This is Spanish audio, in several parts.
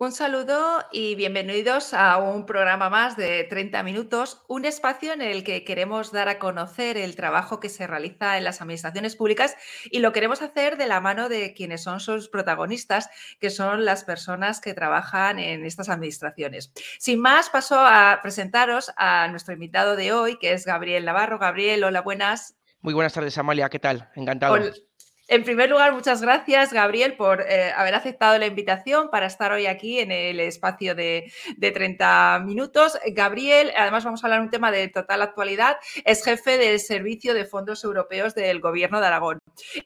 Un saludo y bienvenidos a un programa más de 30 minutos, un espacio en el que queremos dar a conocer el trabajo que se realiza en las administraciones públicas y lo queremos hacer de la mano de quienes son sus protagonistas, que son las personas que trabajan en estas administraciones. Sin más, paso a presentaros a nuestro invitado de hoy, que es Gabriel Navarro. Gabriel, hola, buenas. Muy buenas tardes, Amalia, ¿qué tal? Encantado. En primer lugar, muchas gracias, Gabriel, por eh, haber aceptado la invitación para estar hoy aquí en el espacio de, 30 minutos. Gabriel, además vamos a hablar de un tema de total actualidad, es jefe del Servicio de Fondos Europeos del Gobierno de Aragón.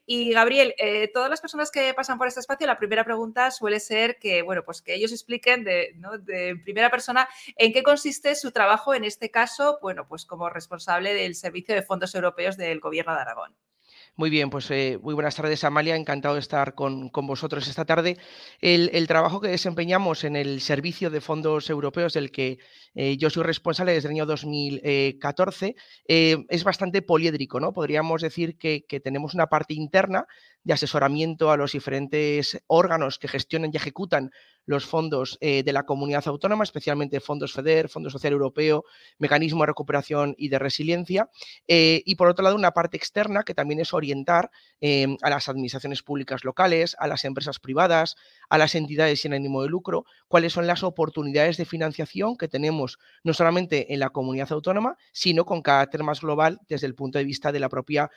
Y Gabriel, eh, todas las personas que pasan por este espacio, la primera pregunta suele ser que, bueno, pues que ellos expliquen de, de primera persona en qué consiste su trabajo en este caso, bueno, pues como responsable del Servicio de Fondos Europeos del Gobierno de Aragón. Muy bien, pues eh, muy buenas tardes, Amalia. Encantado de estar con, vosotros esta tarde. El, trabajo que desempeñamos en el Servicio de Fondos Europeos, del que eh, yo soy responsable desde el año 2014, eh, es bastante poliédrico, ¿no? Podríamos decir que, que tenemos una parte interna de asesoramiento a los diferentes órganos que gestionan y ejecutan los fondos eh, de la comunidad autónoma, especialmente fondos FEDER, Fondo Social Europeo, Mecanismo de Recuperación y de Resiliencia. Eh, y por otro lado, una parte externa que también es orientar eh, a las administraciones públicas locales, a las empresas privadas, a las entidades sin ánimo de lucro, cuáles son las oportunidades de financiación que tenemos no solamente en la comunidad autónoma, sino con carácter más global desde el punto de vista de la propia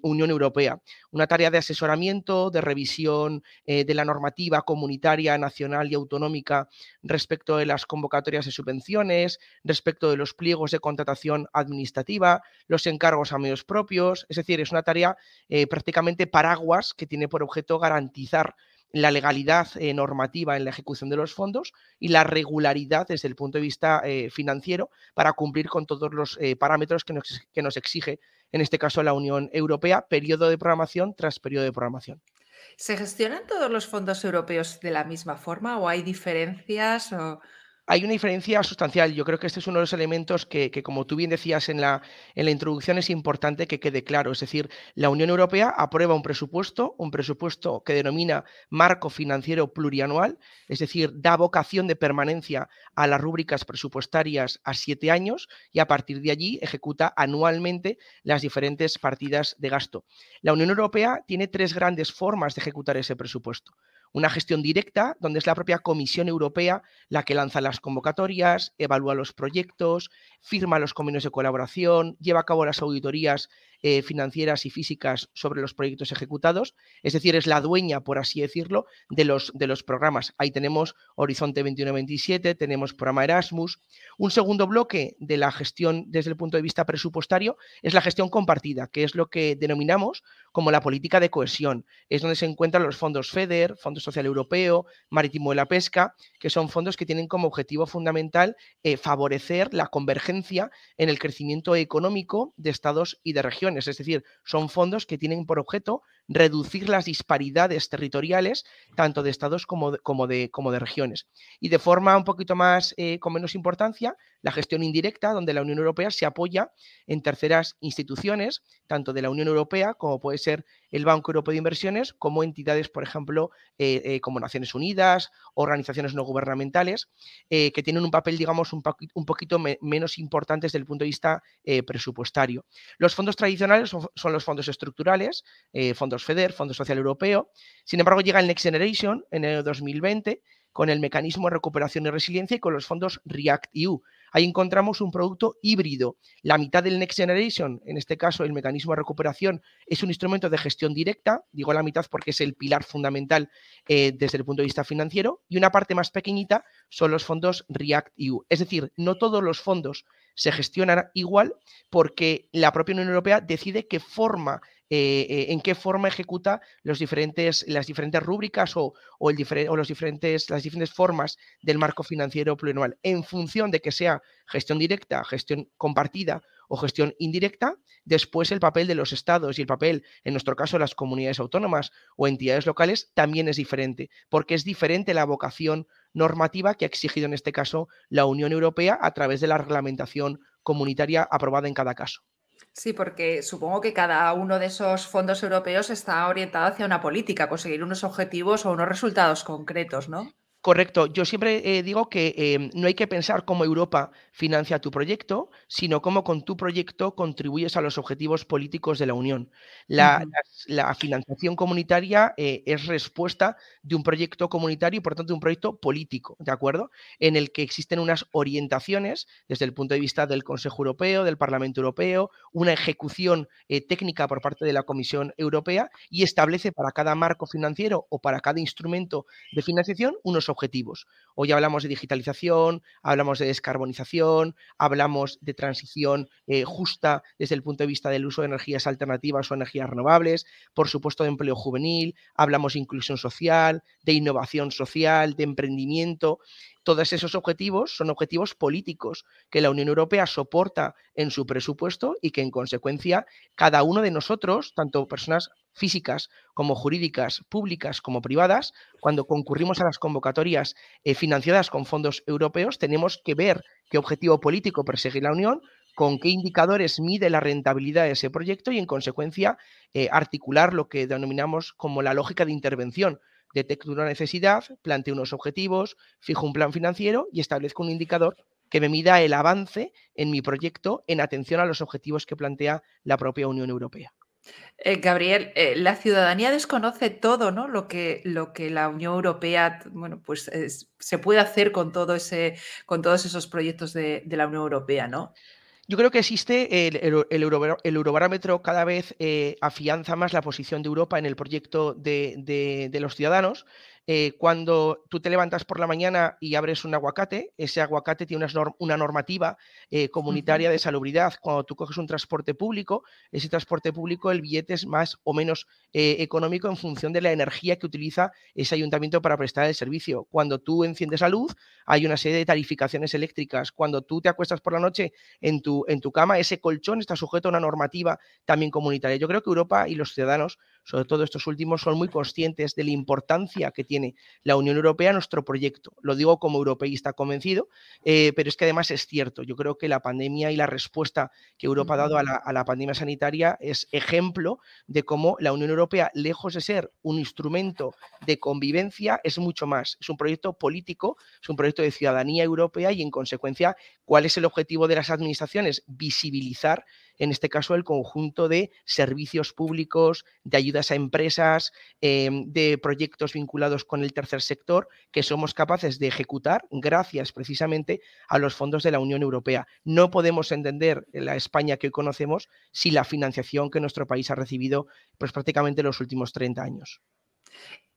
Unión Europea. Una tarea de asesoramiento, de revisión de la normativa comunitaria nacional y autonómica respecto de las convocatorias de subvenciones, respecto de los pliegos de contratación administrativa, los encargos a medios propios. Es decir, es una tarea eh, prácticamente paraguas que tiene por objeto garantizar la legalidad eh, normativa en la ejecución de los fondos y la regularidad desde el punto de vista eh, financiero para cumplir con todos los parámetros que nos, que nos exige, en este caso, la Unión Europea, periodo de programación tras periodo de programación. ¿Se gestionan todos los fondos europeos de la misma forma o hay diferencias? Hay una diferencia sustancial. Yo creo que este es uno de los elementos que, como tú bien decías en la, en la introducción, es importante que quede claro. Es decir, la Unión Europea aprueba un presupuesto, un presupuesto que denomina marco financiero plurianual, es decir, da vocación de permanencia a las rúbricas presupuestarias a siete años y a partir de allí ejecuta anualmente las diferentes partidas de gasto. La Unión Europea tiene tres grandes formas de ejecutar ese presupuesto una gestión directa, donde es la propia Comisión Europea la que lanza las convocatorias, evalúa los proyectos, firma los convenios de colaboración, lleva a cabo las auditorías eh, financieras y físicas sobre los proyectos ejecutados, es decir, es la dueña, por así decirlo, de los, de los programas. Ahí tenemos Horizonte 21-27, tenemos programa Erasmus. Un segundo bloque de la gestión desde el punto de vista presupuestario es la gestión compartida, que es lo que denominamos como la política de cohesión. Es donde se encuentran los fondos FEDER, Fondo Social Europeo, Marítimo de la Pesca, que son fondos que tienen como objetivo fundamental eh, favorecer la convergencia en el crecimiento económico de estados y de regiones. Es decir, son fondos que tienen por objeto reducir las disparidades territoriales, tanto de estados como de, como de, como de regiones. Y de forma un poquito más, eh, con menos importancia, la gestión indirecta, donde la Unión Europea se apoya en terceras instituciones, tanto de la Unión Europea como puede ser el Banco Europeo de Inversiones, como entidades, por ejemplo, eh, eh, como Naciones Unidas, organizaciones no gubernamentales, que tienen un papel, digamos, un, poquito menos importante desde el punto de vista presupuestario. Los fondos tradicionales son, son los fondos estructurales, fondos FEDER, Fondo Social Europeo. Sin embargo, llega el Next Generation en el 2020 con el mecanismo de recuperación y resiliencia y con los fondos REACT-EU. Ahí encontramos un producto híbrido. La mitad del Next Generation, en este caso el mecanismo de recuperación, es un instrumento de gestión directa, digo la mitad porque es el pilar fundamental eh, desde el punto de vista financiero, y una parte más pequeñita son los fondos REACT-EU. Es decir, no todos los fondos se gestionan igual porque la propia Unión Europea decide qué forma eh, eh, en qué forma ejecuta diferentes, las diferentes rúbricas o, o los diferentes, las diferentes formas del marco financiero plurianual. En función de que sea gestión directa, gestión compartida o gestión indirecta, después el papel de los estados y el papel, en nuestro caso, de las comunidades autónomas o entidades locales también es diferente, porque es diferente la vocación normativa que ha exigido en este caso la Unión Europea a través de la reglamentación comunitaria aprobada en cada caso. Sí, porque supongo que cada uno de esos fondos europeos está orientado hacia una política, conseguir unos objetivos o unos resultados concretos, ¿no? Correcto. Yo siempre eh, digo que em, no hay que pensar cómo Europa financia tu proyecto, sino cómo con tu proyecto contribuyes a los objetivos políticos de la Unión. La, financiación comunitaria eh, es respuesta de un proyecto comunitario y, por tanto, de un proyecto político, ¿de acuerdo? En el que existen unas orientaciones desde el punto de vista del Consejo Europeo, del Parlamento Europeo, una ejecución eh, técnica por parte de la Comisión Europea y establece para cada marco financiero o para cada instrumento de financiación unos objetivos objetivos. Hoy hablamos de digitalización, hablamos de descarbonización, hablamos de transición eh, justa desde el punto de vista del uso de energías alternativas o energías renovables, por supuesto de empleo juvenil, hablamos de inclusión social, de innovación social, de emprendimiento. Todos esos objetivos son objetivos políticos que la Unión Europea soporta en su presupuesto y que en consecuencia cada uno de nosotros, tanto personas físicas como jurídicas, públicas como privadas, cuando concurrimos a las convocatorias eh, financiadas con fondos europeos, tenemos que ver qué objetivo político persigue la Unión, con qué indicadores mide la rentabilidad de ese proyecto y, en consecuencia, eh, articular lo que denominamos como la lógica de intervención. Detecto una necesidad, planteo unos objetivos, fijo un plan financiero y establezco un indicador que me mida el avance en mi proyecto en atención a los objetivos que plantea la propia Unión Europea. Eh, Gabriel, eh, la ciudadanía desconoce todo, ¿no? Lo que, lo que la Unión Europea, bueno, pues se puede hacer con todo ese, con todos esos proyectos de, la Unión Europea, ¿no? Yo creo que existe el, el, eurobarómetro cada vez eh, afianza más la posición de Europa en el proyecto de, de los ciudadanos. Eh, cuando tú te levantas por la mañana y abres un aguacate, ese aguacate tiene una, normativa eh, comunitaria de salubridad. Cuando tú coges un transporte público, ese transporte público, el billete es más o menos eh, económico en función de la energía que utiliza ese ayuntamiento para prestar el servicio. Cuando tú enciendes la luz, hay una serie de tarificaciones eléctricas. Cuando tú te acuestas por la noche en tu, en tu cama, ese colchón está sujeto a una normativa también comunitaria. Yo creo que Europa y los ciudadanos sobre todo estos últimos, son muy conscientes de la importancia que tiene la Unión Europea nuestro proyecto. Lo digo como europeísta convencido, eh, pero es que además es cierto. Yo creo que la pandemia y la respuesta que Europa ha dado a la, pandemia sanitaria es ejemplo de cómo la Unión Europea, lejos de ser un instrumento de convivencia, es mucho más. Es un proyecto político, es un proyecto de ciudadanía europea y en consecuencia, ¿cuál es el objetivo de las administraciones? Visibilizar en este caso el conjunto de servicios públicos, de ayudas a empresas, em, de proyectos vinculados con el tercer sector que somos capaces de ejecutar gracias precisamente a los fondos de la Unión Europea. No podemos entender la España que hoy conocemos sin la financiación que nuestro país ha recibido pues, prácticamente los últimos 30 años.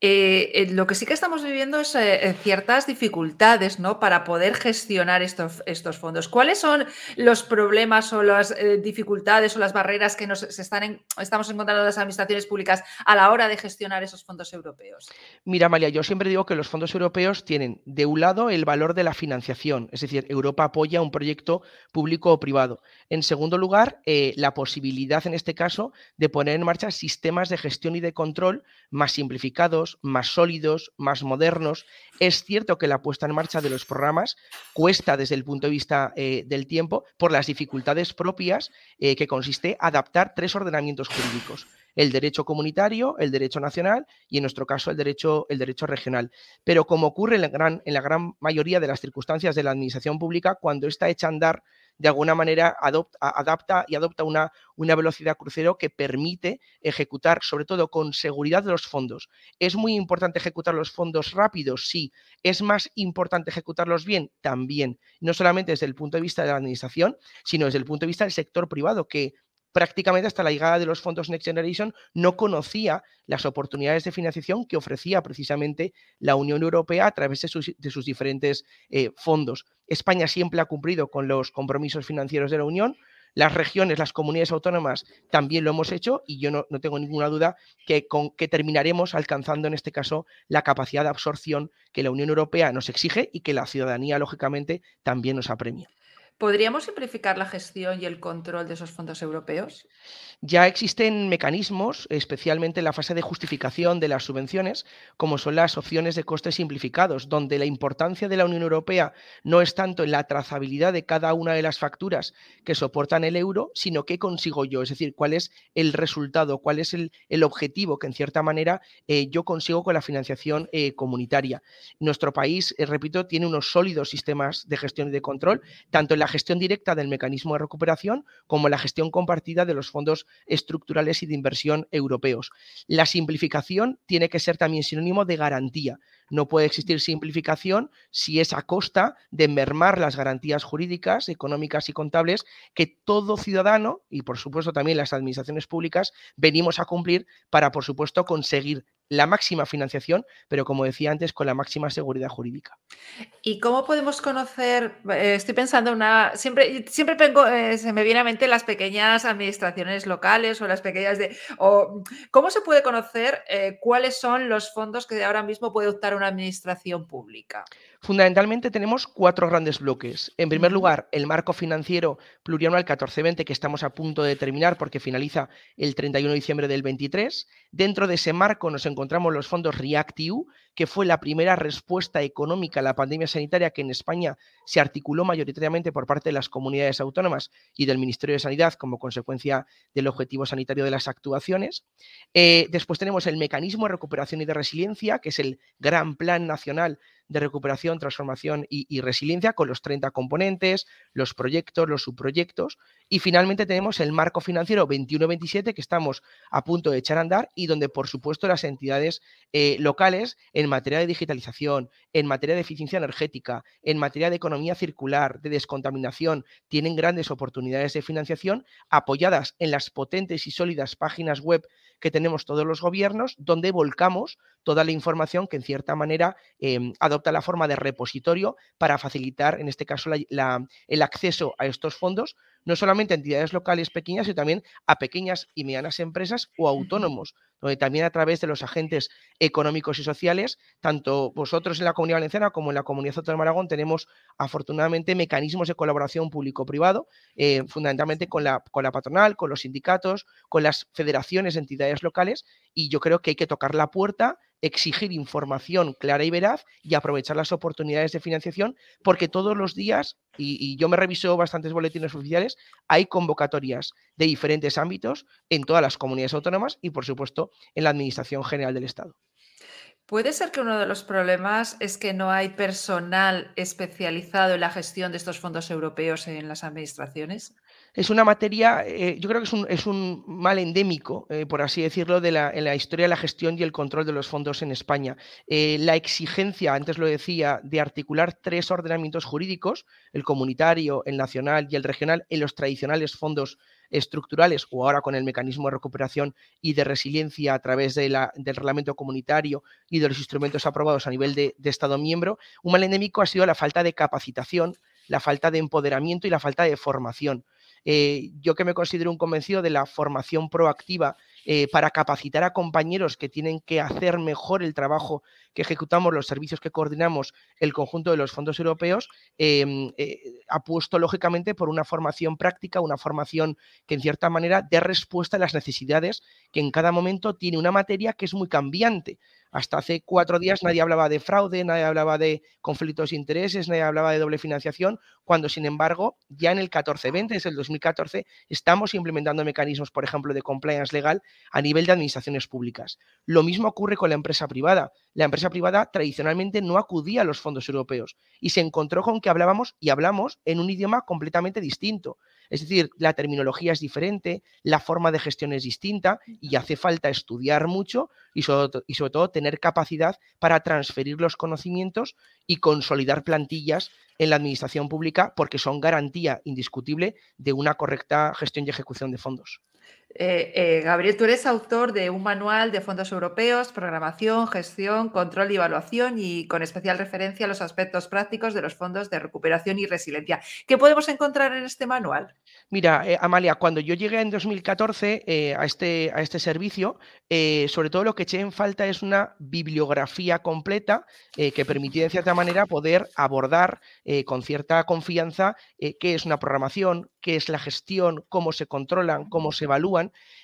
Eh, eh, lo que sí que estamos viviendo es eh, ciertas dificultades ¿no? para poder gestionar estos, fondos. ¿Cuáles son los problemas o las dificultades o las barreras que nos están estamos encontrando las administraciones públicas a la hora de gestionar esos fondos europeos? Mira, María, yo siempre digo que los fondos europeos tienen de un lado el valor de la financiación, es decir, Europa apoya un proyecto público o privado. En segundo lugar, la posibilidad en este caso de poner en marcha sistemas de gestión y de control más simplificados más sólidos, más modernos. Es cierto que la puesta en marcha de los programas cuesta desde el punto de vista eh, del tiempo por las dificultades propias eh, que consiste adaptar tres ordenamientos jurídicos el derecho comunitario, el derecho nacional y en nuestro caso el derecho, el derecho regional. Pero como ocurre en la, gran, en la gran mayoría de las circunstancias de la administración pública, cuando está hecha a andar de alguna manera adapta y adopta una, una velocidad crucero que permite ejecutar, sobre todo con seguridad, los fondos. ¿Es muy importante ejecutar los fondos rápidos? Sí. ¿Es más importante ejecutarlos bien? También. No solamente desde el punto de vista de la administración, sino desde el punto de vista del sector privado, que prácticamente hasta la llegada de los fondos Next Generation no conocía las oportunidades de financiación que ofrecía precisamente la Unión Europea a través de sus, diferentes eh, fondos. España siempre ha cumplido con los compromisos financieros de la Unión. Las regiones, las comunidades autónomas también lo hemos hecho y yo no, tengo ninguna duda que, con, que terminaremos alcanzando en este caso la capacidad de absorción que la Unión Europea nos exige y que la ciudadanía, lógicamente, también nos apremia. ¿Podríamos simplificar la gestión y el control de esos fondos europeos? Ya existen mecanismos, especialmente en la fase de justificación de las subvenciones, como son las opciones de costes simplificados, donde la importancia de la Unión Europea no es tanto en la trazabilidad de cada una de las facturas que soportan el euro, sino qué consigo yo, es decir, cuál es el resultado, cuál es el, objetivo que en cierta manera eh, yo consigo con la financiación eh, comunitaria. Nuestro país, eh, repito, tiene unos sólidos sistemas de gestión y de control, tanto en la gestión directa del mecanismo de recuperación como en la gestión compartida de los fondos estructurales y de inversión europeos. La simplificación tiene que ser también sinónimo de garantía. No puede existir simplificación si es a costa de mermar las garantías jurídicas, económicas y contables que todo ciudadano y por supuesto también las administraciones públicas venimos a cumplir para por supuesto conseguir la máxima financiación, pero como decía antes, con la máxima seguridad jurídica. ¿Y cómo podemos conocer? Eh, estoy pensando una. Siempre, siempre eh, se me viene a mente las pequeñas administraciones locales o las pequeñas de. O, ¿Cómo se puede conocer eh, cuáles son los fondos que ahora mismo puede optar una administración pública? Fundamentalmente tenemos cuatro grandes bloques. En primer lugar, el marco financiero plurianual 14-20 que estamos a punto de terminar porque finaliza el 31 de diciembre del 23. Dentro de ese marco nos encontramos los fondos REACT-EU, que fue la primera respuesta económica a la pandemia sanitaria que en España se articuló mayoritariamente por parte de las comunidades autónomas y del Ministerio de Sanidad como consecuencia del objetivo sanitario de las actuaciones. Eh, después tenemos el mecanismo de recuperación y de resiliencia, que es el gran plan nacional de recuperación, transformación y, resiliencia con los 30 componentes, los proyectos, los subproyectos. Y finalmente tenemos el marco financiero 21-27 que estamos a punto de echar a andar y donde, por supuesto, las entidades eh, locales en materia de digitalización, en materia de eficiencia energética, en materia de economía circular, de descontaminación, tienen grandes oportunidades de financiación apoyadas en las potentes y sólidas páginas web que tenemos todos los gobiernos, donde volcamos toda la información que en cierta manera em, adopta la forma de repositorio para facilitar, en este caso, el acceso a estos fondos, no solamente a entidades locales pequeñas, sino también a pequeñas y medianas empresas o autónomos, donde también a través de los agentes económicos y sociales, tanto vosotros en la Comunidad Valenciana como en la Comunidad Autónoma de Aragón, tenemos afortunadamente mecanismos de colaboración público-privado, eh, fundamentalmente con la, con la patronal, con los sindicatos, con las federaciones de entidades locales, y yo creo que hay que tocar la puerta exigir información clara y veraz y aprovechar las oportunidades de financiación, porque todos los días, y, yo me reviso bastantes boletines oficiales, hay convocatorias de diferentes ámbitos en todas las comunidades autónomas y, por supuesto, en la Administración General del Estado. ¿Puede ser que uno de los problemas es que no hay personal especializado en la gestión de estos fondos europeos en las administraciones? Es una materia, eh, yo creo que es un, mal endémico, eh, por así decirlo, de la, en la historia de la gestión y el control de los fondos en España. Eh, la exigencia, antes lo decía, de articular tres ordenamientos jurídicos, el comunitario, el nacional y el regional, en los tradicionales fondos estructurales o ahora con el mecanismo de recuperación y de resiliencia a través del reglamento comunitario y de los instrumentos aprobados a nivel de, de Estado miembro, un mal endémico ha sido la falta de capacitación, la falta de empoderamiento y la falta de formación. Eh, yo que me considero un convencido de la formación proactiva eh, para capacitar a compañeros que tienen que hacer mejor el trabajo que ejecutamos, los servicios que coordinamos el conjunto de los fondos europeos, em, eh, apuesto lógicamente por una formación práctica, una formación que en cierta manera dé respuesta a las necesidades que en cada momento tiene una materia que es muy cambiante. Hasta hace cuatro días nadie hablaba de fraude, nadie hablaba de conflictos de intereses, nadie hablaba de doble financiación, cuando sin embargo ya en el 14-20, desde el 2014, estamos implementando mecanismos, por ejemplo, de compliance legal a nivel de administraciones públicas. Lo mismo ocurre con la empresa privada. La empresa privada tradicionalmente no acudía a los fondos europeos y se encontró con que hablábamos y hablamos en un idioma completamente distinto. Es decir, la terminología es diferente, la forma de gestión es distinta y hace falta estudiar mucho y sobre, y sobre todo tener capacidad para transferir los conocimientos y consolidar plantillas en la administración pública porque son garantía indiscutible de una correcta gestión y ejecución de fondos. Eh, eh, Gabriel, tú eres autor de un manual de fondos europeos, programación, gestión, control y evaluación y con especial referencia a los aspectos prácticos de los fondos de recuperación y resiliencia. ¿Qué podemos encontrar en este manual? Mira, eh, Amalia, cuando yo llegué en 2014 a, este, a este servicio, sobre todo lo que eché en falta es una bibliografía completa que permitía de cierta manera poder abordar con cierta confianza qué es una programación, qué es la gestión, cómo se controlan, cómo se evalúan.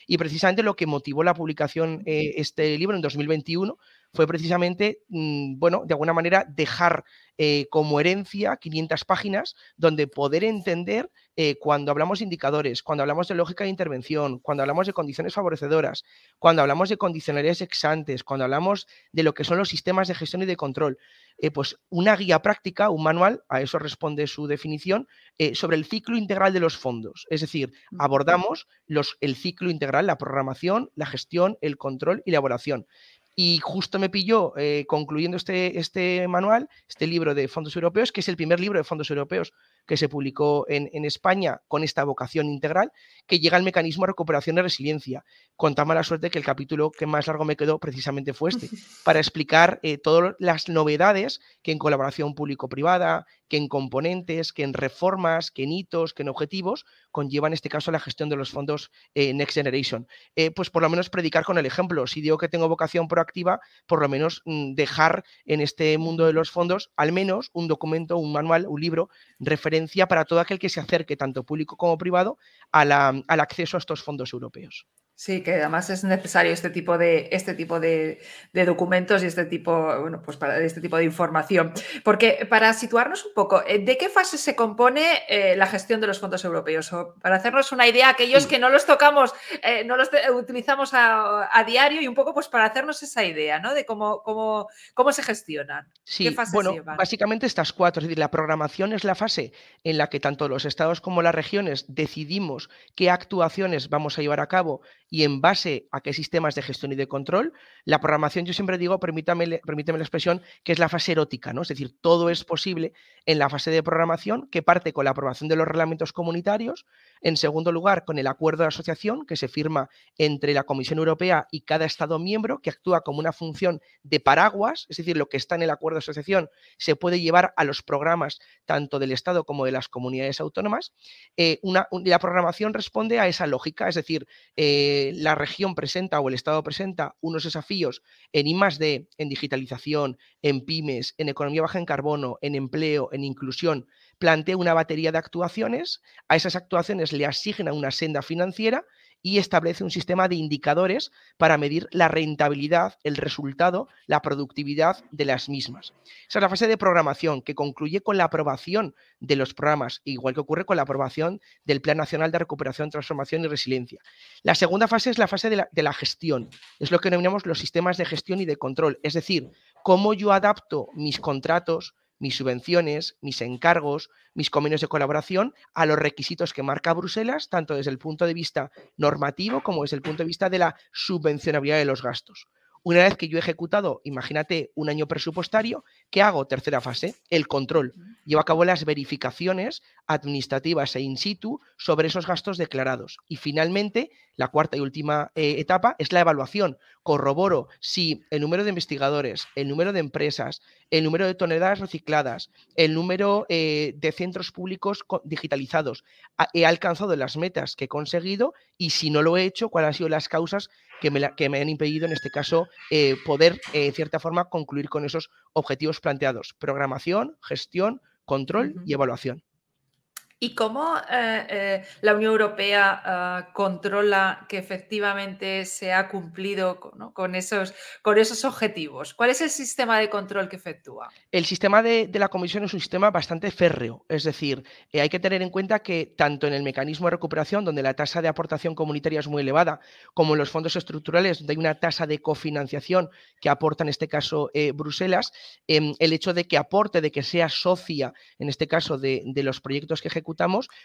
Y precisamente lo que motivó la publicación eh, este libro en 2021 fue precisamente, mm, bueno, de alguna manera dejar eh, como herencia 500 páginas donde poder entender eh, cuando hablamos de indicadores, cuando hablamos de lógica de intervención, cuando hablamos de condiciones favorecedoras, cuando hablamos de condicionalidades exantes, cuando hablamos de lo que son los sistemas de gestión y de control, eh, pues una guía práctica, un manual, a eso responde su definición, sobre el ciclo integral de los fondos. Es decir, abordamos los, el ciclo integral, la programación, la gestión, el control y la evaluación. Y justo me pilló eh, concluyendo este, este manual, este libro de fondos europeos, que es el primer libro de fondos europeos que se publicó en, España con esta vocación integral, que llega al mecanismo de recuperación y resiliencia. Con tan mala suerte que el capítulo que más largo me quedó precisamente fue este, para explicar eh, todas las novedades que en colaboración público-privada, que en componentes, que en reformas, que en hitos, que en objetivos, conlleva en este caso la gestión de los fondos eh, Next Generation. Eh, pues por lo menos predicar con el ejemplo. Si digo que tengo vocación proactiva, por lo menos mm, dejar en este mundo de los fondos al menos un documento, un manual, un libro referente para todo aquel que se acerque, tanto público como privado, al acceso a estos fondos europeos. Sí, que además es necesario este tipo de, este tipo de, documentos y este tipo, bueno, pues para este tipo de información. Porque para situarnos un poco, eh, ¿de qué fase se compone eh, la gestión de los fondos europeos? O para hacernos una idea, aquellos que no los tocamos, eh, no los utilizamos a, diario y un poco pues para hacernos esa idea, ¿no? De cómo, cómo, cómo se gestionan. Sí, bueno, básicamente estas cuatro. Es decir, la programación es la fase en la que tanto los estados como las regiones decidimos qué actuaciones vamos a llevar a cabo y en base a qué sistemas de gestión y de control, la programación, yo siempre digo, permítame, permítame la expresión, que es la fase erótica, ¿no? Es decir, todo es posible en la fase de programación que parte con la aprobación de los reglamentos comunitarios, en segundo lugar, con el acuerdo de asociación que se firma entre la Comisión Europea y cada Estado miembro, que actúa como una función de paraguas, es decir, lo que está en el acuerdo de asociación se puede llevar a los programas tanto del Estado como de las comunidades autónomas. Eh, una, la programación responde a esa lógica, es decir, eh, la región presenta o el Estado presenta unos desafíos en I en digitalización, en pymes, en economía baja en carbono, en empleo, en inclusión, plantea una batería de actuaciones, a esas actuaciones le asigna una senda financiera y establece un sistema de indicadores para medir la rentabilidad, el resultado, la productividad de las mismas. Esa es la fase de programación que concluye con la aprobación de los programas, igual que ocurre con la aprobación del Plan Nacional de Recuperación, Transformación y Resiliencia. La segunda fase es la fase de la, de la gestión, es lo que denominamos los sistemas de gestión y de control, es decir, cómo yo adapto mis contratos, mis subvenciones, mis encargos, mis convenios de colaboración a los requisitos que marca Bruselas, tanto desde el punto de vista normativo como desde el punto de vista de la subvencionabilidad de los gastos. Una vez que yo he ejecutado, imagínate, un año presupuestario, ¿qué hago? Tercera fase, el control. Llevo a cabo las verificaciones administrativas e in situ sobre esos gastos declarados. Y finalmente, la cuarta y última eh, etapa es la evaluación. Corroboro si el número de investigadores, el número de empresas, el número de toneladas recicladas, el número eh, de centros públicos digitalizados, he alcanzado las metas que he conseguido y si no lo he hecho, cuáles han sido las causas que me, que me han impedido, en este caso, eh, poder, en cierta forma, concluir con esos objetivos planteados. Programación, gestión, control y evaluación. ¿Y cómo eh, eh, la Unión Europea ah, controla que efectivamente se ha cumplido con, esos, con esos objetivos? ¿Cuál es el sistema de control que efectúa? El sistema de, la Comisión es un sistema bastante férreo, es decir, eh, hay que tener en cuenta que tanto en el mecanismo de recuperación, donde la tasa de aportación comunitaria es muy elevada, como en los fondos estructurales, donde hay una tasa de cofinanciación que aporta en este caso Bruselas, em, el hecho de que aporte, de que sea socia, en este caso, de, de los proyectos que ejecuta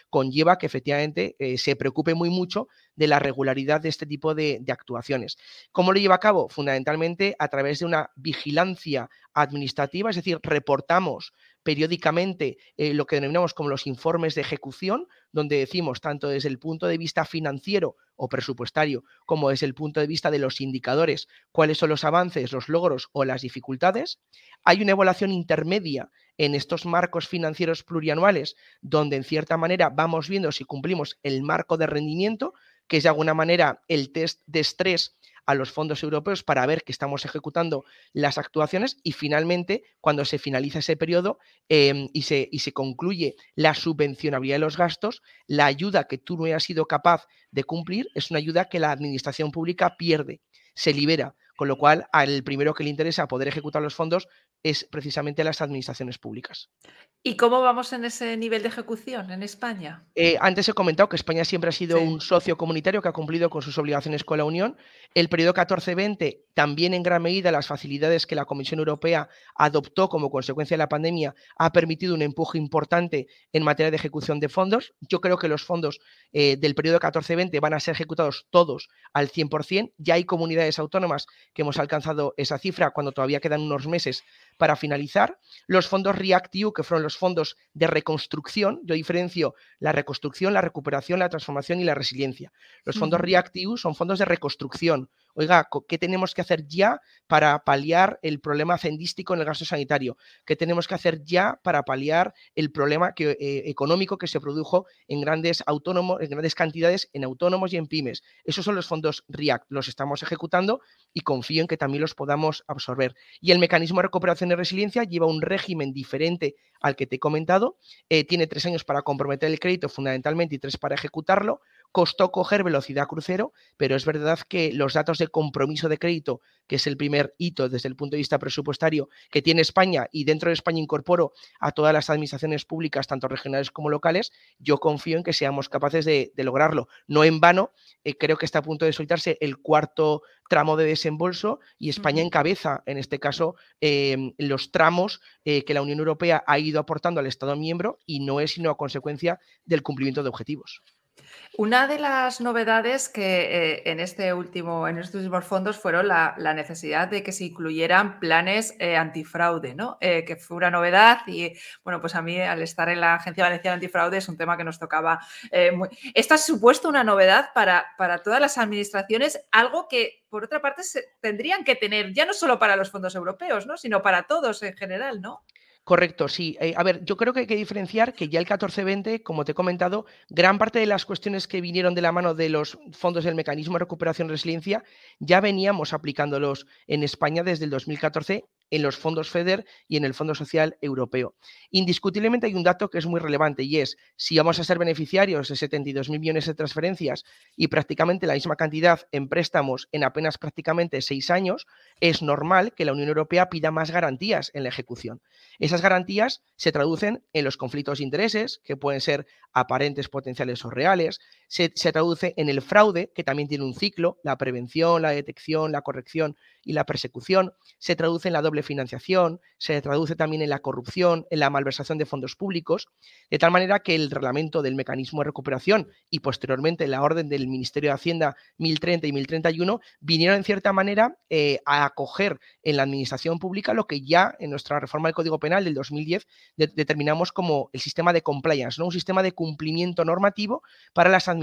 conlleva que efectivamente eh, se preocupe muy mucho de la regularidad de este tipo de, actuaciones. ¿Cómo lo lleva a cabo? Fundamentalmente a través de una vigilancia administrativa, es decir, reportamos periódicamente eh, lo que denominamos como los informes de ejecución, donde decimos tanto desde el punto de vista financiero o presupuestario como desde el punto de vista de los indicadores cuáles son los avances, los logros o las dificultades. Hay una evaluación intermedia en estos marcos financieros plurianuales, donde en cierta manera vamos viendo si cumplimos el marco de rendimiento, que es de alguna manera el test de estrés a los fondos europeos para ver que estamos ejecutando las actuaciones y finalmente, cuando se finaliza ese periodo em, y, se, y se concluye la subvencionabilidad de los gastos, la ayuda que tú no hayas sido capaz de cumplir es una ayuda que la administración pública pierde, se libera, con lo cual al primero que le interesa poder ejecutar los fondos es precisamente las administraciones públicas. ¿Y cómo vamos en ese nivel de ejecución en España? Eh, antes he comentado que España siempre ha sido un socio comunitario que ha cumplido con sus obligaciones con la Unión. El periodo 14-20, también en gran medida las facilidades que la Comisión Europea adoptó como consecuencia de la pandemia, ha permitido un empuje importante en materia de ejecución de fondos. Yo creo que los fondos eh, del periodo 14-20 van a ser ejecutados todos al 100%. Ya hay comunidades autónomas que hemos alcanzado esa cifra cuando todavía quedan unos meses para finalizar. Los fondos REACT-EU, que fueron los fondos de reconstrucción, yo diferencio la reconstrucción, la recuperación, la transformación y la resiliencia. Los fondos REACT-EU son fondos de reconstrucción, oiga, ¿qué tenemos que hacer ya para paliar el problema cendístico en el gasto sanitario? ¿Qué tenemos que hacer ya para paliar el problema eh, económico que se produjo en grandes autónomos, en grandes cantidades en autónomos y en pymes? Esos son los fondos REACT, los estamos ejecutando y confío en que también los podamos absorber. Y el mecanismo de recuperación y resiliencia lleva un régimen diferente al que te he comentado, eh, tiene tres años para comprometer el crédito fundamentalmente y tres para ejecutarlo, costó coger velocidad crucero, pero es verdad que los datos de compromiso de crédito, que es el primer hito desde el punto de vista presupuestario que tiene España y dentro de España incorporo a todas las administraciones públicas, tanto regionales como locales, yo confío en que seamos capaces de, lograrlo. No en vano, eh, creo que está a punto de soltarse el cuarto tramo de desembolso y España encabeza, en este caso, em, los tramos eh, que la Unión Europea ha ido aportando al Estado miembro y no es sino a consecuencia del cumplimiento de objetivos. Una de las novedades que eh, en, este último, en estos últimos fondos fueron la, necesidad de que se incluyeran planes eh, antifraude, ¿no? Eh, que fue una novedad y, bueno, pues a mí al estar en la Agencia Valenciana Antifraude es un tema que nos tocaba. Muy... Esto ha supuesto una novedad para, para todas las administraciones, algo que, por otra parte, se, tendrían que tener ya no solo para los fondos europeos, ¿no? Sino para todos en general, ¿no? Correcto, sí. Eh, a ver, yo creo que hay que diferenciar que ya el 14-20, como te he comentado, gran parte de las cuestiones que vinieron de la mano de los fondos del mecanismo de recuperación y resiliencia ya veníamos aplicándolos en España desde el 2014 en los fondos FEDER y en el Fondo Social Europeo. Indiscutiblemente hay un dato que es muy relevante y es si vamos a ser beneficiarios de 72.000 millones de transferencias y prácticamente la misma cantidad en préstamos en apenas prácticamente seis años, es normal que la Unión Europea pida más garantías en la ejecución. Esas garantías se traducen en los conflictos de intereses, que pueden ser aparentes, potenciales o reales, se, traduce en el fraude, que también tiene un ciclo, la prevención, la detección, la corrección y la persecución, se traduce en la doble financiación, se traduce también en la corrupción, en la malversación de fondos públicos, de tal manera que el reglamento del mecanismo de recuperación y posteriormente la orden del Ministerio de Hacienda 1030 y 1031 vinieron en cierta manera eh, a acoger en la administración pública lo que ya en nuestra reforma del Código Penal del 2010 determinamos como el sistema de compliance, ¿no? un sistema de cumplimiento normativo para las administraciones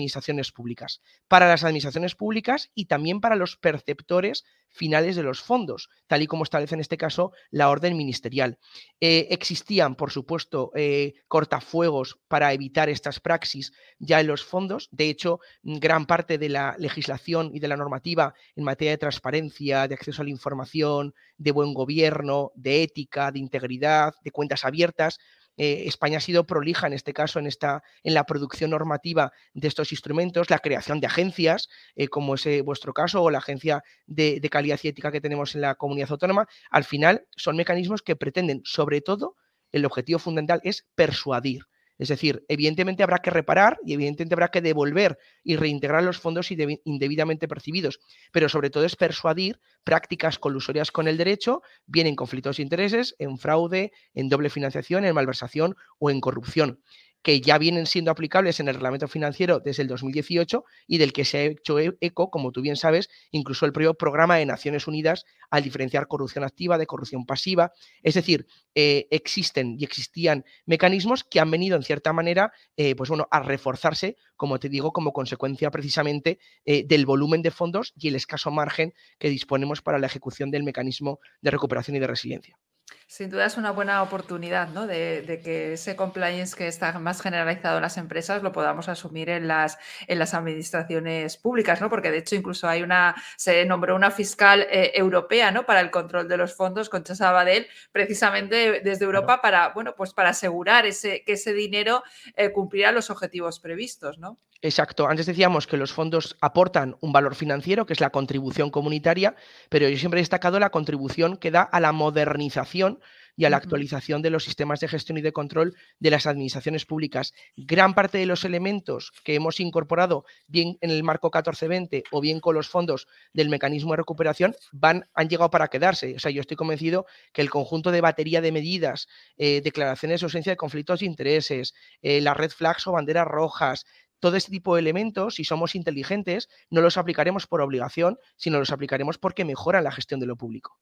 públicas, para las administraciones públicas y también para los perceptores finales de los fondos, tal y como establece en este caso la orden ministerial. Eh, existían, por supuesto, eh, cortafuegos para evitar estas praxis ya en los fondos. De hecho, gran parte de la legislación y de la normativa en materia de transparencia, de acceso a la información, de buen gobierno, de ética, de integridad, de cuentas abiertas, eh, España ha sido prolija en este caso, en, esta, en la producción normativa de estos instrumentos, la creación de agencias, eh, como es eh, vuestro caso, o la agencia de, calidad y que tenemos en la comunidad autónoma. Al final, son mecanismos que pretenden, sobre todo, el objetivo fundamental es persuadir es decir, evidentemente habrá que reparar y evidentemente habrá que devolver y reintegrar los fondos indebidamente percibidos, pero sobre todo es persuadir prácticas colusorias con el derecho, bien en conflictos de intereses, en fraude, en doble financiación, en malversación o en corrupción. Que ya vienen siendo aplicables en el reglamento financiero desde el 2018 y del que se ha hecho e-, eco, como tú bien sabes, incluso el propio programa de Naciones Unidas al diferenciar corrupción activa de corrupción pasiva. Es decir, eh, existen y existían mecanismos que han venido en cierta manera eh, pues bueno, a reforzarse, como te digo, como consecuencia precisamente eh, del volumen de fondos y el escaso margen que disponemos para la ejecución del mecanismo de recuperación y de resiliencia. Sin duda es una buena oportunidad ¿no? de, que ese compliance que está más generalizado en las empresas lo podamos asumir en las, en las administraciones públicas, ¿no? porque de hecho incluso hay una, se nombró una fiscal eh, europea ¿no? para el control de los fondos, Concha Sabadell, precisamente desde Europa para, bueno, pues para asegurar ese, que ese dinero eh, cumplirá los objetivos previstos. ¿no? Exacto. Antes decíamos que los fondos aportan un valor financiero, que es la contribución comunitaria, pero yo siempre he destacado la contribución que da a la modernización y a la actualización de los sistemas de gestión y de control de las administraciones públicas. Gran parte de los elementos que hemos incorporado, bien en el marco 1420 o bien con los fondos del mecanismo de recuperación, van, han llegado para quedarse. O sea, yo estoy convencido que el conjunto de batería de medidas, eh, declaraciones de ausencia de conflictos de intereses, eh, las red flags o banderas rojas, todo este tipo de elementos, si somos inteligentes, no los aplicaremos por obligación, sino los aplicaremos porque mejoran la gestión de lo público.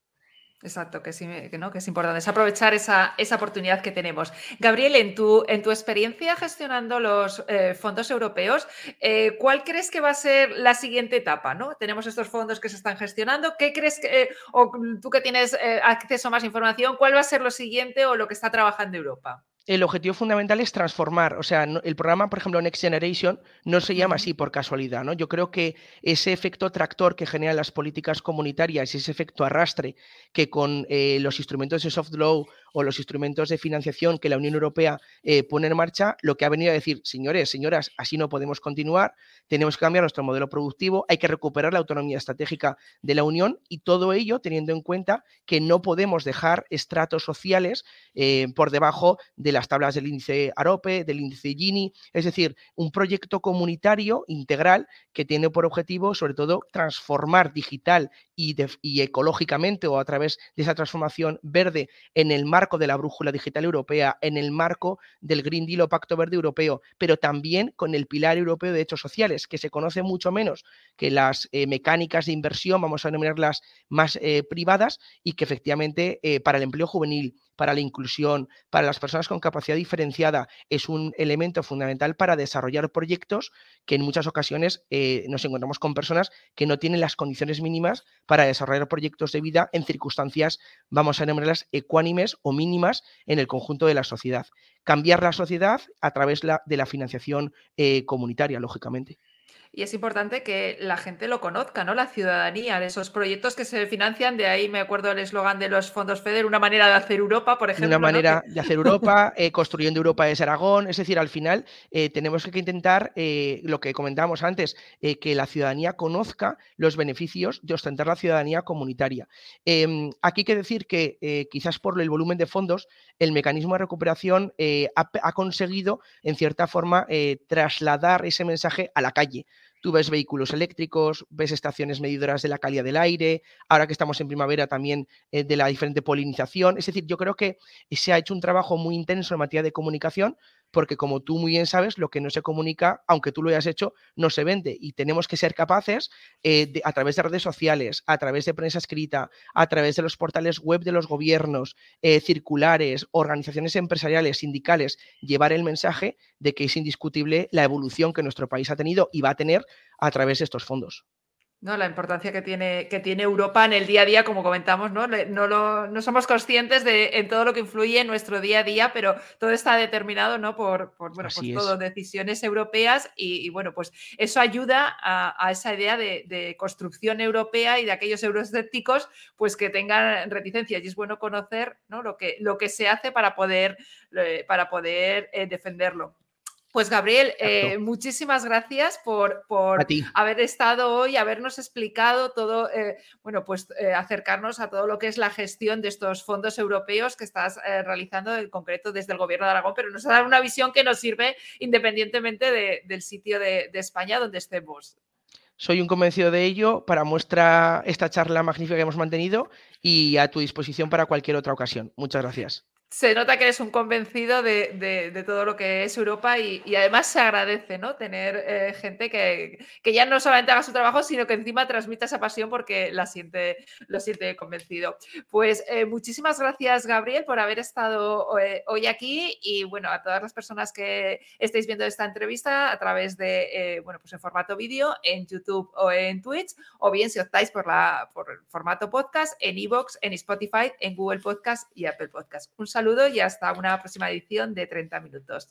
Exacto, que, sí, que, ¿no? que es importante, es aprovechar esa, esa, oportunidad que tenemos. Gabriel, en tu, en tu experiencia gestionando los eh, fondos europeos, eh, ¿cuál crees que va a ser la siguiente etapa? ¿no? Tenemos estos fondos que se están gestionando, ¿qué crees que, eh, o tú que tienes acceso a más información, cuál va a ser lo siguiente o lo que está trabajando Europa? El objetivo fundamental es transformar. O sea, el programa, por ejemplo, Next Generation, no se llama así por casualidad. ¿no? Yo creo que ese efecto tractor que generan las políticas comunitarias y ese efecto arrastre que con eh, los instrumentos de soft law o los instrumentos de financiación que la Unión Europea eh, pone en marcha, lo que ha venido a decir, señores, señoras, así no podemos continuar, tenemos que cambiar nuestro modelo productivo, hay que recuperar la autonomía estratégica de la Unión y todo ello teniendo en cuenta que no podemos dejar estratos sociales eh, por debajo de las tablas del índice AROPE, del índice Gini, es decir, un proyecto comunitario integral que tiene por objetivo, sobre todo, transformar digital y, y ecológicamente o a través de esa transformación verde en el marco de la brújula digital europea, en el marco del Green Deal o Pacto Verde Europeo, pero también con el pilar europeo de derechos sociales, que se conoce mucho menos que las eh, mecánicas de inversión, vamos a denominarlas más eh, privadas, y que efectivamente eh, para el empleo juvenil, para la inclusión, para las personas con capacidad diferenciada, es un elemento fundamental para desarrollar proyectos que en muchas ocasiones nos encontramos con personas que no tienen las condiciones mínimas para desarrollar proyectos de vida en circunstancias, vamos a denominarlas ecuánimes o mínimas en el conjunto de la sociedad. Cambiar la sociedad a través de la financiación comunitaria, lógicamente y es importante que la gente lo conozca, ¿no? La ciudadanía de esos proyectos que se financian, de ahí me acuerdo el eslogan de los fondos FEDER, una manera de hacer Europa, por ejemplo. Una manera de hacer Europa, eh, construyendo Europa es Aragón, es decir, al final eh, tenemos que intentar eh, lo que comentábamos antes, que la ciudadanía conozca los beneficios de ostentar la ciudadanía comunitaria. Em, aquí hay que decir que quizás por el volumen de fondos, el mecanismo de recuperación ha, ha, conseguido, en cierta forma, trasladar ese mensaje a la calle. Tú ves vehículos eléctricos, ves estaciones medidoras de la calidad del aire, ahora que estamos en primavera también eh, de la diferente polinización. Es decir, yo creo que se ha hecho un trabajo muy intenso en materia de comunicación, porque como tú muy bien sabes, lo que no se comunica, aunque tú lo hayas hecho, no se vende. Y tenemos que ser capaces, eh, a través de redes sociales, a través de prensa escrita, a través de los portales web de los gobiernos, eh, circulares, organizaciones empresariales, sindicales, llevar el mensaje de que es indiscutible la evolución que nuestro país ha tenido y va a tener a través de estos fondos. ¿No? La importancia que tiene, que tiene Europa en el día a día, como comentamos, ¿no? No, lo, no somos conscientes de en todo lo que influye en nuestro día a día, pero todo está determinado ¿no? por, por bueno, pues todo, decisiones europeas y, bueno, pues eso ayuda a, esa idea de, construcción europea y de aquellos euroescépticos pues que tengan reticencias y es bueno conocer ¿no? lo, que, lo que se hace para poder, eh, para poder eh, defenderlo. Pues Gabriel, eh, muchísimas gracias por, haber estado hoy, habernos explicado todo, eh, bueno, pues eh, acercarnos a todo lo que es la gestión de estos fondos europeos que estás realizando en concreto desde el Gobierno de Aragón, pero nos ha dado una visión que nos sirve independientemente del sitio de, de España donde estemos. Soy un convencido de ello para muestra esta charla magnífica que hemos mantenido y a tu disposición para cualquier otra ocasión. Muchas gracias. Se nota que eres un convencido de, todo lo que es Europa y, además se agradece ¿no? tener eh, gente que, ya no solamente haga su trabajo, sino que encima transmita esa pasión porque la siente, lo siente convencido. Pues eh, muchísimas gracias, Gabriel, por haber estado eh, hoy aquí y bueno, a todas las personas que estéis viendo esta entrevista a través de, bueno, pues en formato vídeo, en YouTube o en Twitch, o bien si optáis por, la, por el formato podcast, en Evox, en Spotify, en Google Podcast y Apple Podcast. Un saludo y hasta una próxima edición de 30 minutos.